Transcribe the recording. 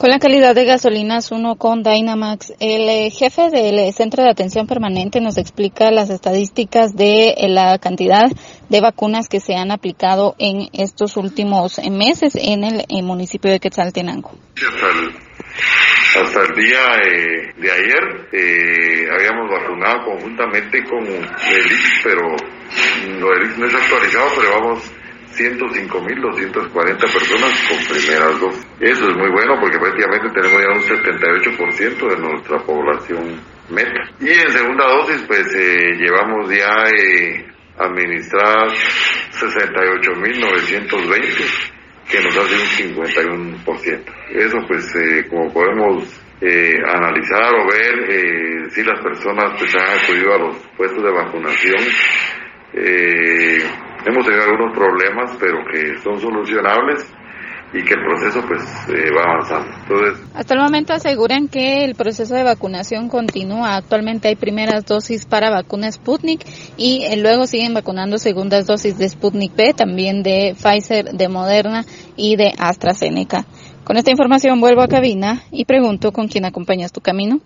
Con la calidad de gasolinas 1 con Dynamax, el eh, jefe del Centro de Atención Permanente nos explica las estadísticas de eh, la cantidad de vacunas que se han aplicado en estos últimos eh, meses en el municipio de Quetzaltenango. Hasta el, día de ayer habíamos vacunado conjuntamente con el IX, pero del IX no es actualizado, pero vamos 105.240 personas con primeras dos. Eso es muy bueno porque prácticamente tenemos ya un 78% de nuestra población meta. Y en segunda dosis pues eh, llevamos ya eh, administradas 68.920 que nos hace un 51%. Eso pues eh, como podemos eh, analizar o ver eh, si las personas pues han acudido a los puestos de vacunación eh, hemos tenido algunos problemas, pero que son solucionables y que el proceso pues eh, va avanzando. Entonces, Hasta el momento aseguran que el proceso de vacunación continúa. Actualmente hay primeras dosis para vacuna Sputnik y eh, luego siguen vacunando segundas dosis de Sputnik B, también de Pfizer, de Moderna y de AstraZeneca. Con esta información vuelvo a cabina y pregunto con quién acompañas tu camino.